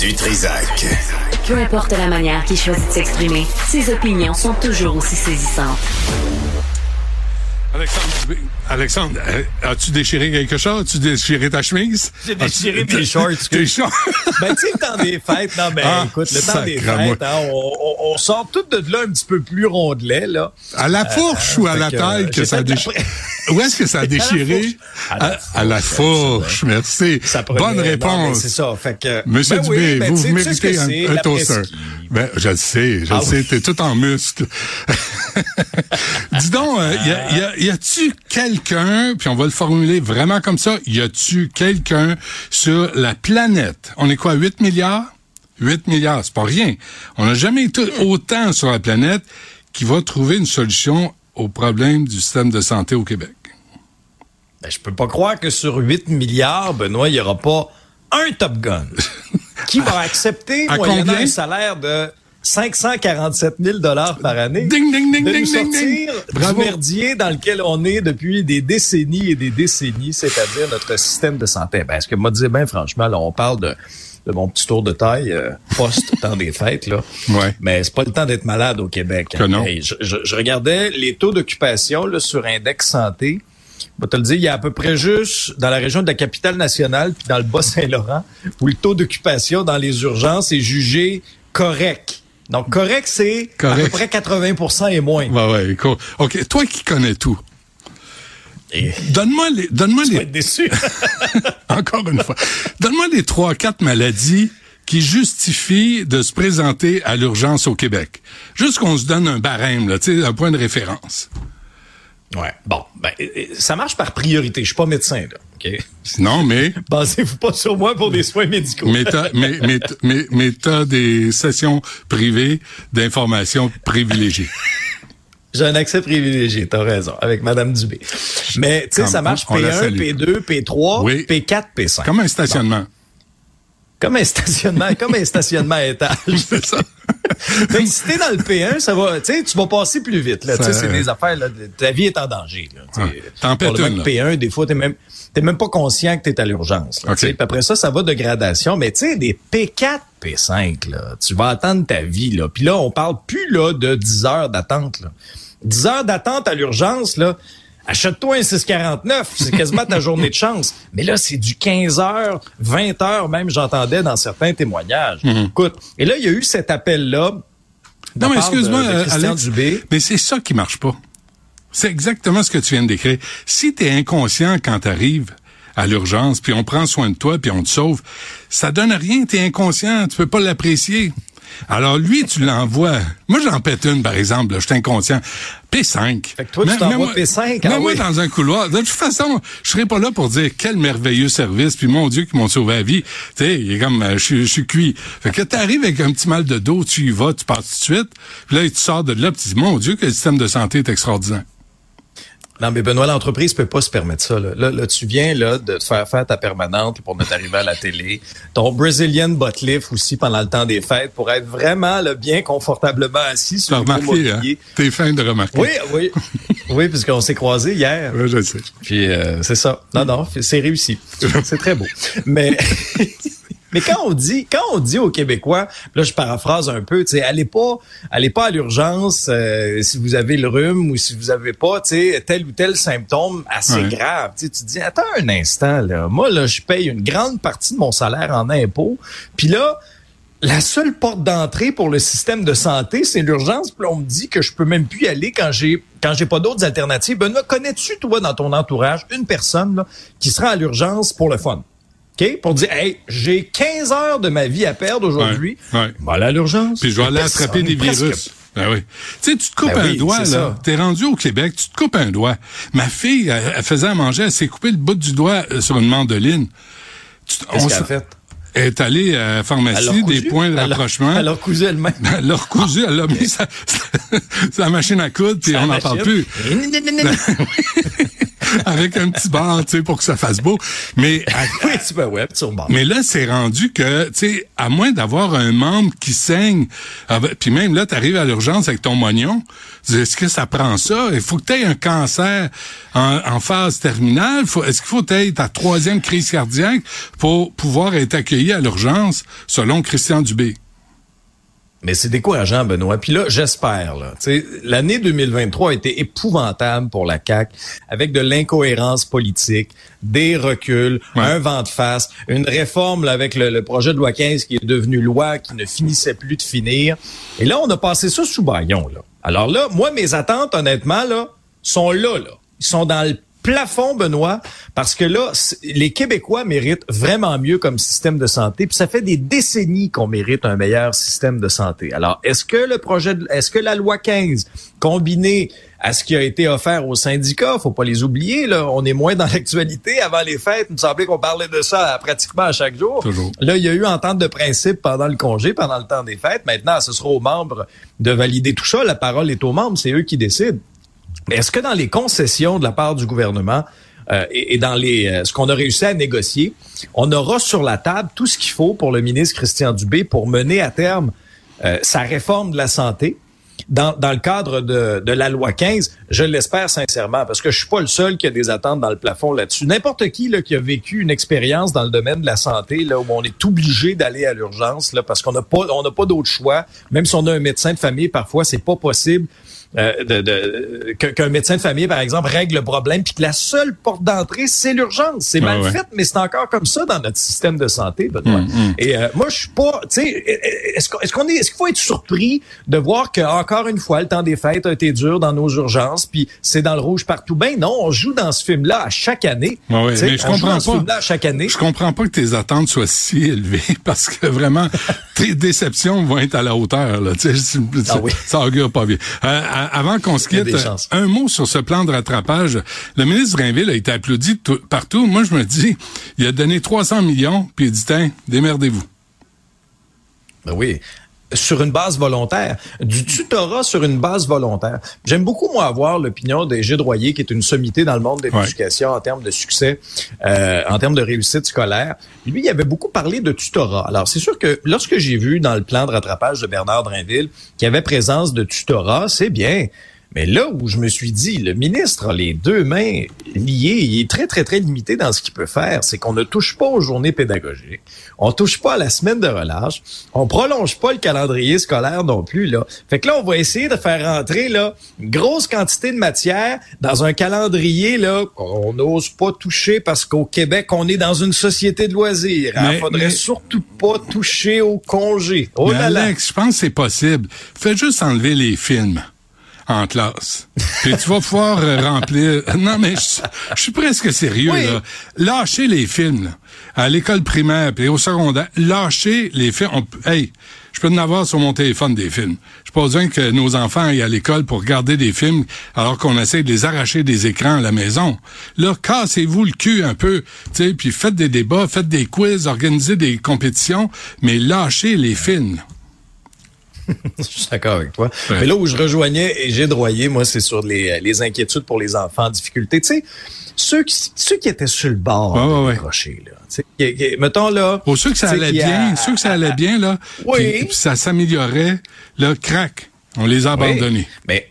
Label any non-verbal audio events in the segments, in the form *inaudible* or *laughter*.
du Trisac. Peu importe la manière qu'il choisit de s'exprimer, ses opinions sont toujours aussi saisissantes. Alexandre, Alexandre, euh, as-tu déchiré quelque chose? As-tu déchiré ta chemise? J'ai déchiré mes shorts. *laughs* Tes shorts? *laughs* Ben, tu sais, le temps des fêtes, non, mais Ah, écoute, le temps des fêtes, hein, on, on- on sort tout de là un petit peu plus rondelet, là. À la fourche ou à la que, taille euh, que j'ai ça déchiré? Où est-ce que ça a *laughs* déchiré? À la À, à la fourche, merci. Bonne réponse. C'est ça, fait que. Monsieur ben Dubé, oui, ben, vous que méritez un, un toaster. Ben, je le sais, je Ah le sais, oui. t'es tout en muscle. Dis donc, euh, y, a-tu quelqu'un, puis on va le formuler vraiment comme ça, y a-tu quelqu'un sur la planète? On est quoi, 8 milliards? 8 milliards, c'est pas rien. On n'a jamais été autant sur la planète qui va trouver une solution au problème du système de santé au Québec. Ben, je peux pas croire que sur 8 milliards, Benoît, il y aura pas un Top Gun *laughs* qui va accepter, À moyennant un salaire de 547 000 dollars par année, Ding, ding, ding, de ding, nous ding, ding. sortir du merdier dans lequel on est depuis des décennies et des décennies, c'est-à-dire notre système de santé. Ben, est-ce que moi, dire, ben, franchement, là, on parle de, de mon petit tour de taille euh, post-temps des fêtes, là. Ouais. Mais c'est pas le temps d'être malade au Québec. Que non. Hey, je, je- je regardais les taux d'occupation là, sur Index Santé. Je vais te le dire, il y a à peu près juste dans la région de la capitale nationale puis dans le Bas-Saint-Laurent où le taux d'occupation dans les urgences est jugé correct. Donc correct, c'est à peu près 80% et moins. Ouais, ouais, cool. OK, toi qui connais tout, Et donne-moi les, donne-moi vas les, être déçu. *laughs* Encore une fois. Donne-moi les trois, quatre maladies qui justifient de se présenter à l'urgence au Québec. Juste qu'on se donne un barème, là, tu sais, un point de référence. ouais. Bon, ben, euh, ça marche par priorité. Je suis pas médecin là. OK. *laughs* Non, mais, Basez-vous pas sur moi pour des soins médicaux. mais t'as, mais, mais, mais, mais t'as des sessions privées d'informations privilégiées. *laughs* J'ai un accès privilégié, t'as raison, avec Madame Dubé. Mais, tu sais, ça marche on la P1, salue. P2, P3, Oui. P4, P5. Comme un stationnement. Comme un stationnement, comme un stationnement à étage. C'est ça. *laughs* Fait que si t'es dans le P1, ça va, tu vas passer plus vite, là. Ça- c'est des affaires, là. Ta vie est en danger, là. T'en pètes Pour le une, mec P1, des fois, t'es même, t'es même pas conscient que t'es à l'urgence, là, OK. tu sais. Puis après ça, ça va de gradation. Mais tu sais, des P4, P5, là, tu vas attendre ta vie, là. Puis là, on parle plus, là, de 10 heures d'attente, là. 10 heures d'attente à l'urgence, là. Achète-toi un 649, c'est quasiment ta journée de chance. Mais là, c'est du 15 heures, 20 heures même, j'entendais dans certains témoignages. Écoute, et là, il y a eu cet appel-là. Mhm. Non, mais excuse-moi, Alex, Dubé. mais c'est ça qui marche pas. C'est exactement ce que tu viens de décrire. Si tu es inconscient quand tu arrives à l'urgence, puis on prend soin de toi, puis on te sauve, ça donne rien, tu es inconscient, tu peux pas l'apprécier. Alors lui, tu l'envoies. Moi, j'en pète une, par exemple, là, je suis inconscient. P5. Fait que toi, tu Mais- t'envoies mets-moi- P5, ah oui. dans un couloir. De toute façon, je serai pas là pour dire quel merveilleux service, puis mon Dieu, qui m'ont sauvé la vie. Tu sais, il est comme, euh, je suis- je suis cuit. Fait que t'arrives avec un petit mal de dos, tu y vas, tu passes tout de suite. Puis là, tu sors de là, puis tu dis, mon Dieu, que le système de santé est extraordinaire. Non, mais Benoît, l'entreprise peut pas se permettre ça. Là, là, là, tu viens là de te faire faire ta permanente pour notre arrivée à la télé. Ton Brazilian butt lift aussi pendant le temps des fêtes pour être vraiment là, bien confortablement assis sur le remarqué, hein? mobilier. T'es fin de remarquer. Oui, oui. *laughs* oui, puisqu'on s'est croisés hier. Ouais, je sais. Puis euh, c'est ça. Non, non, c'est réussi. C'est très beau. Mais *laughs* mais quand on dit quand on dit aux Québécois, là je paraphrase un peu, tu sais, allez pas allez pas à l'urgence euh, si vous avez le rhume ou si vous avez pas, tu sais, tel ou tel symptôme assez Ouais. grave. Tu tu dis attends un instant là, moi là je paye une grande partie de mon salaire en impôts, puis là la seule porte d'entrée pour le système de santé, c'est l'urgence. Puis là, on me dit que je peux même plus y aller quand j'ai quand j'ai pas d'autres alternatives. Benoît, connais-tu toi dans ton entourage une personne là, qui sera à l'urgence pour le fun? OK? Pour dire, hey, j'ai 15 heures de ma vie à perdre aujourd'hui. Ouais, ouais. Aller à l'urgence. Puis je vais aller attraper des presque virus. Ben oui. Tu sais, tu te coupes Ben un doigt, là. T'es rendu au Québec, tu te coupes un doigt. Ma fille, elle, elle faisait à manger, elle s'est coupé le bout du doigt euh, sur une mandoline. Tu- Qu'est-ce on qu'elle a fait? Est allée à la l'a pharmacie, des points de Elle l'a- rapprochement. *laughs* Elle a recousu elle-même. Elle l'a recousu, elle l'a mis sa, *laughs* sa machine à coudre, puis on n'en parle plus. *laughs* Avec un petit bar, tu sais, pour que ça fasse beau. Mais oui, tu peux, ouais, tu rebars. mais là, c'est rendu que, tu sais, à moins d'avoir un membre qui saigne, ah ben, puis même là, tu arrives à l'urgence avec ton mognon, est-ce que ça prend ça? Il faut que tu aies un cancer en, en phase terminale. Est-ce qu'il faut que tu aies ta troisième crise cardiaque pour pouvoir être accueilli? Accueillis à l'urgence, selon Christian Dubé. Mais c'est décourageant, Benoît. Puis là, j'espère. L'année 2023 a été épouvantable pour la CAC, avec de l'incohérence politique, des reculs, un vent de face, une réforme avec le, projet de loi 15 qui est devenu loi, qui ne finissait plus de finir. Et là, on a passé ça sous baillon. Là. Alors là, moi, mes attentes, honnêtement, là, sont là. là. Ils sont dans le plafond, Benoît, parce que là, les Québécois méritent vraiment mieux comme système de santé, puis ça fait des décennies qu'on mérite un meilleur système de santé. Alors, est-ce que le projet, est-ce que la loi 15, combinée à ce qui a été offert aux syndicats, faut pas les oublier, là, on est moins dans l'actualité. Avant les fêtes, il me semblait qu'on parlait de ça pratiquement à chaque jour. Là, il y a eu entente de principe pendant le congé, pendant le temps des fêtes. Maintenant, ce sera aux membres de valider tout ça. La parole est aux membres, c'est eux qui décident. Est-ce que dans les concessions de la part du gouvernement euh, et, dans les euh, ce qu'on a réussi à négocier, on aura sur la table tout ce qu'il faut pour le ministre Christian Dubé pour mener à terme euh, sa réforme de la santé dans, dans le cadre de, de la loi 15? Je l'espère sincèrement parce que je suis pas le seul qui a des attentes dans le plafond là-dessus. N'importe qui là, qui a vécu une expérience dans le domaine de la santé là où on est obligé d'aller à l'urgence là parce qu'on n'a pas on n'a pas d'autre choix. Même si on a un médecin de famille, parfois c'est pas possible euh, de, de qu'un médecin de famille, par exemple, règle le problème, puis que la seule porte d'entrée, c'est l'urgence. C'est mal fait, mais c'est encore comme ça dans notre système de santé, Benoît. Mm, mm. Et euh, moi, je suis pas, tu sais, est-ce qu'on est, est-ce qu'il faut être surpris de voir que encore une fois, le temps des fêtes a été dur dans nos urgences, puis c'est dans le rouge partout. Ben non, on joue dans ce film-là à chaque année. mais je comprends pas. à chaque année. Je comprends pas que tes attentes soient si élevées, *laughs* parce que vraiment, *laughs* tes déceptions vont être à la hauteur. Là. Ah oui. Ça augure pas bien. Euh, avant qu'on se quitte, un mot sur ce plan de rattrapage. Le ministre Drainville a été applaudi partout. Moi, je me dis, il a donné 300 millions, puis il dit, tiens, démerdez-vous. Ben oui sur une base volontaire, du tutorat sur une base volontaire. J'aime beaucoup, moi, avoir l'opinion des Droyer, qui est une sommité dans le monde de l'éducation en termes de succès, euh, en termes de réussite scolaire. Lui, il avait beaucoup parlé de tutorat. Alors, c'est sûr que lorsque j'ai vu dans le plan de rattrapage de Bernard Drinville qu'il y avait présence de tutorat, c'est bien. Mais là où je me suis dit, le ministre a les deux mains liées, il est très, très, très limité dans ce qu'il peut faire, c'est qu'on ne touche pas aux journées pédagogiques, on touche pas à la semaine de relâche, on prolonge pas le calendrier scolaire non plus, là. Fait que là, on va essayer de faire rentrer, là, une grosse quantité de matière dans un calendrier, là, qu'on n'ose pas toucher parce qu'au Québec, on est dans une société de loisirs. Il ne faudrait surtout pas toucher au congé. Oh Alex, je pense que c'est possible. Fais juste enlever les films en classe. Puis tu vas pouvoir euh, remplir. *laughs* Non, mais je, suis presque sérieux. Là. Lâchez les films. À l'école primaire puis au secondaire, lâchez les films. hey, je peux en avoir sur mon téléphone des films. Je pas besoin que nos enfants aillent à l'école pour regarder des films alors qu'on essaie de les arracher des écrans à la maison. Là, cassez-vous le cul un peu, tu sais, puis faites des débats, faites des quiz, organisez des compétitions, mais lâchez les films. *laughs* je suis d'accord avec toi. Mais là où je rejoignais et j'ai droyé, moi, c'est sur les, les, inquiétudes pour les enfants en difficulté. Tu sais, ceux qui, ceux qui étaient sur le bord de décrocher, là. mettons là. Pour ceux que ça allait bien, ceux que ça allait bien, là, oui. puis, ça s'améliorait, là, crac, on les a abandonnés. Mais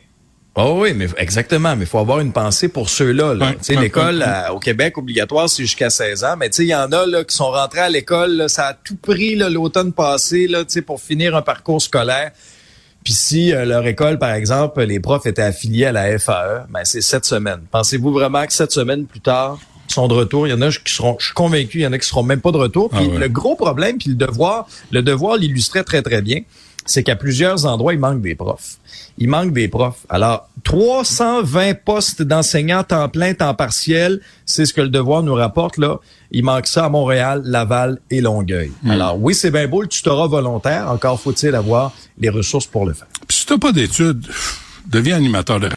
Oh oui, mais exactement. Mais il faut avoir une pensée pour ceux-là. Là. l'école au Québec obligatoire, c'est jusqu'à 16 ans. Mais il y en a là, qui sont rentrés à l'école, ça a tout pris l'automne passé là, pour finir un parcours scolaire. Puis si euh, leur école, par exemple, les profs étaient affiliés à la FAE, ben c'est sept semaines. Pensez-vous vraiment que sept semaines plus tard, ils sont de retour? Il y en a qui seront, je suis convaincu, il y en a qui seront même pas de retour. Puis ah le gros problème, puis le devoir, le devoir l'illustrait très très bien, c'est qu'à plusieurs endroits, il manque des profs il manque des profs. Alors, 320 postes d'enseignants temps plein, temps partiel, c'est ce que le devoir nous rapporte là. Il manque ça à Montréal, Laval et Longueuil. Hmm. Alors, oui, c'est bien beau le tutorat volontaire. Encore faut-il avoir les ressources pour le faire. Puis si t'as pas d'études, deviens animateur de